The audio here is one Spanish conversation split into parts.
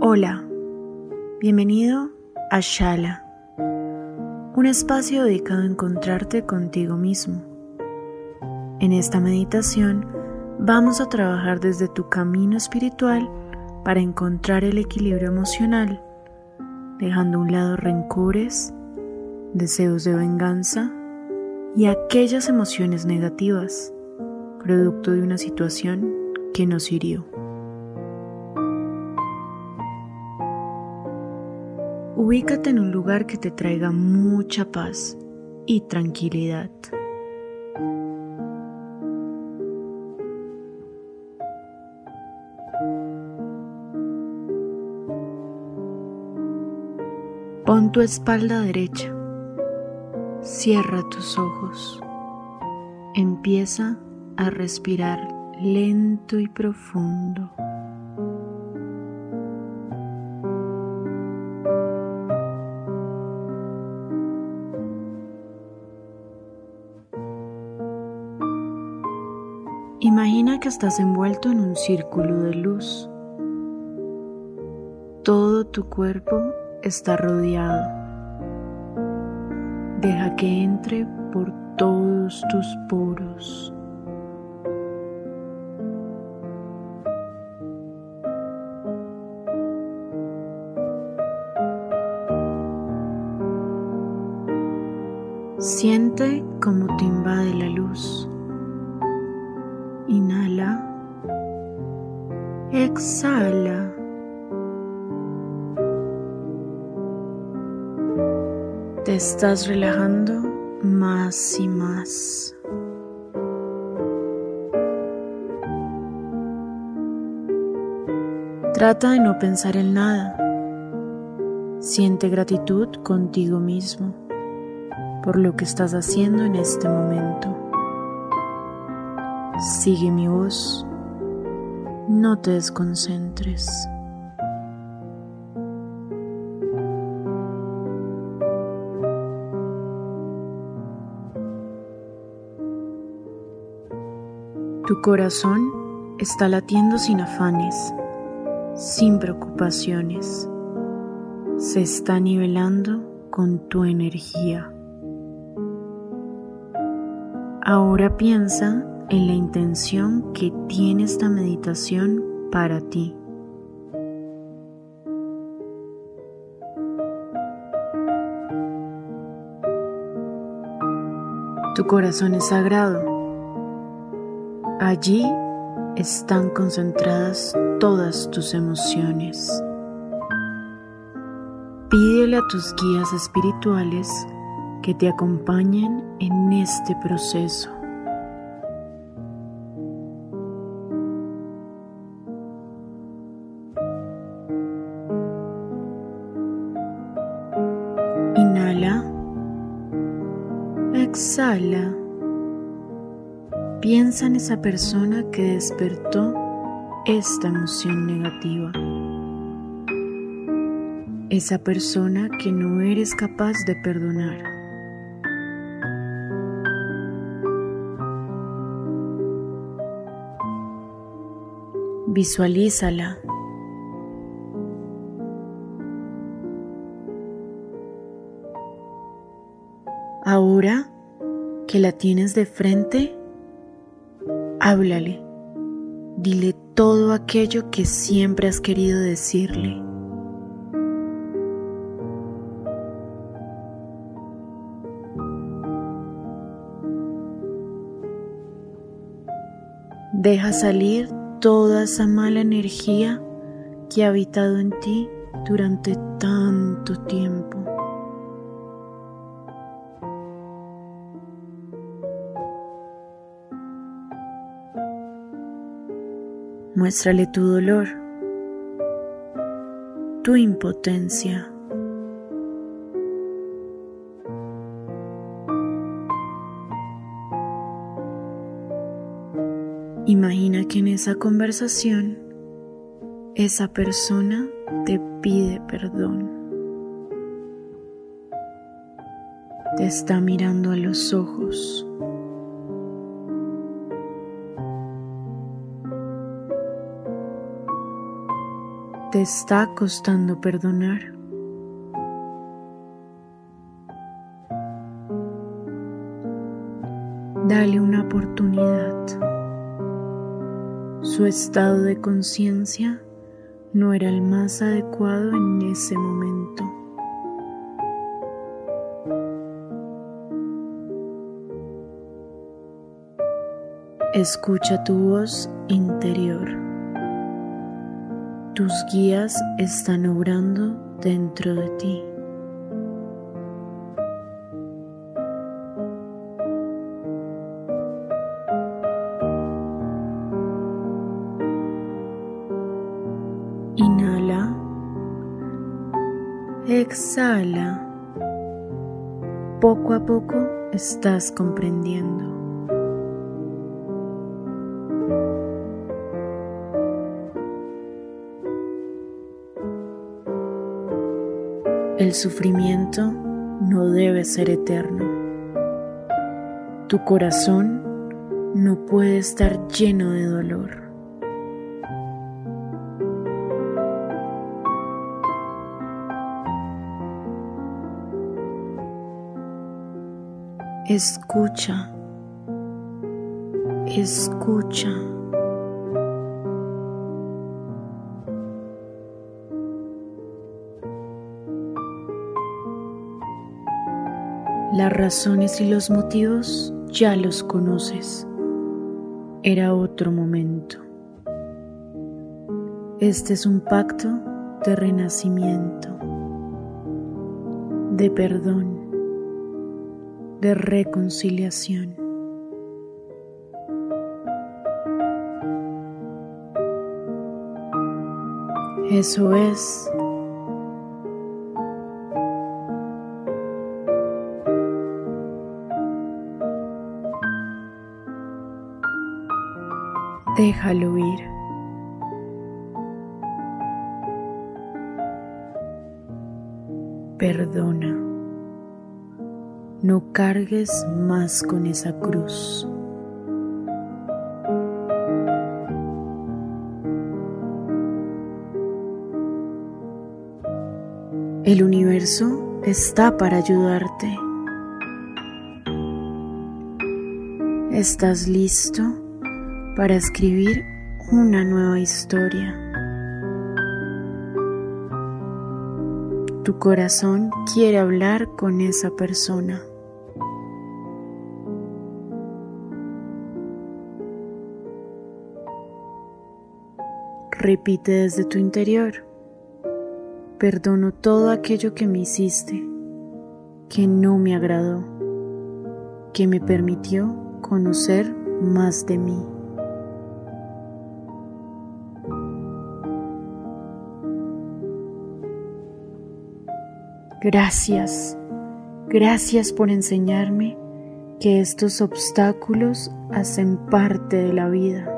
Hola, bienvenido a Shala, un espacio dedicado a encontrarte contigo mismo. En esta meditación vamos a trabajar desde tu camino espiritual para encontrar el equilibrio emocional, dejando a un lado rencores, deseos de venganza y aquellas emociones negativas, producto de una situación que nos hirió. Ubícate en un lugar que te traiga mucha paz y tranquilidad. Pon tu espalda derecha. Cierra tus ojos. Empieza a respirar lento y profundo. Que estás envuelto en un círculo de luz. Todo tu cuerpo está rodeado. Deja que entre por todos tus poros. Siente cómo te invade la luz. Exhala. Te estás relajando más y más. Trata de no pensar en nada. Siente gratitud contigo mismo por lo que estás haciendo en este momento. Sigue mi voz. No te desconcentres. Tu corazón está latiendo sin afanes, sin preocupaciones. Se está nivelando con tu energía. Ahora piensa en la intención que tiene esta meditación para ti. Tu corazón es sagrado. Allí están concentradas todas tus emociones. Pídele a tus guías espirituales que te acompañen en este proceso. Piensa en esa persona que despertó esta emoción negativa. Esa persona que no eres capaz de perdonar. Visualízala. Ahora que la tienes de frente, háblale. Dile todo aquello que siempre has querido decirle. Deja salir toda esa mala energía que ha habitado en ti durante tanto tiempo. Muéstrale tu dolor, tu impotencia. Imagina que en esa conversación esa persona te pide perdón. Te está mirando a los ojos. Te está costando perdonar. Dale una oportunidad. Su estado de conciencia no era el más adecuado en ese momento. Escucha tu voz interior. Tus guías están obrando dentro de ti. Inhala. Exhala. Poco a poco estás comprendiendo. Sufrimiento no debe ser eterno. Tu corazón no puede estar lleno de dolor. Escucha, escucha. Las razones y los motivos ya los conoces. Era otro momento. Este es un pacto de renacimiento, de perdón de reconciliación. Eso es déjalo ir. Perdona no cargues más con esa cruz. El universo está para ayudarte. ¿Estás listo para escribir una nueva historia? Tu corazón quiere hablar con esa persona. Repite desde tu interior. Perdono todo aquello que me hiciste, que no me agradó, que me permitió conocer más de mí. Gracias, gracias por enseñarme que estos obstáculos hacen parte de la vida.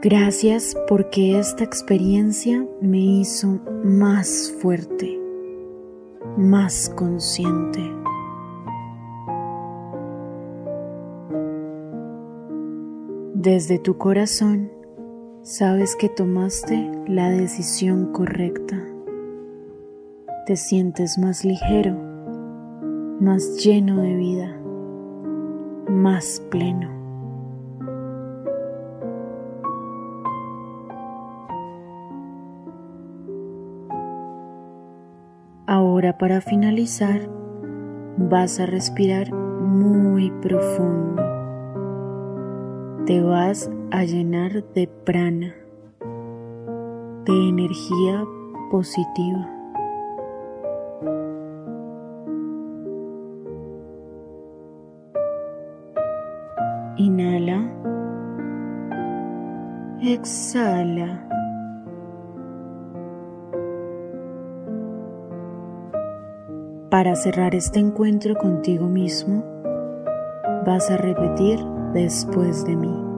Gracias porque esta experiencia me hizo más fuerte, más consciente. Desde tu corazón sabes que tomaste la decisión correcta. te sientes más ligero, más lleno de vida, más pleno. Ahora para finalizar, vas a respirar muy profundo. Te vas a llenar de prana, de energía positiva. Inhala. Exhala. Para cerrar este encuentro contigo mismo, vas a repetir después de mí.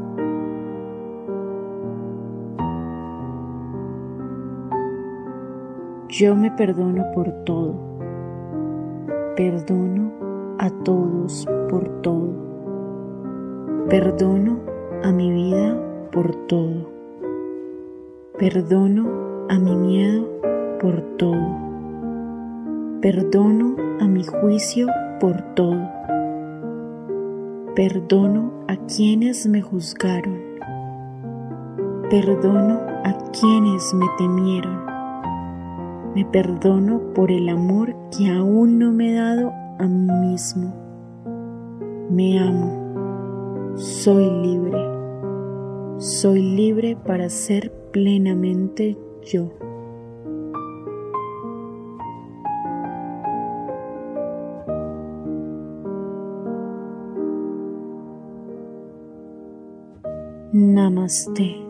Yo me perdono por todo. Perdono a todos por todo. Perdono a mi vida por todo. Perdono a mi miedo por todo. Perdono a mi juicio por todo. Perdono a quienes me juzgaron. Perdono a quienes me temieron. Me perdono por el amor que aún no me he dado a mí mismo. Me amo. Soy libre. Soy libre para ser plenamente yo. Namaste.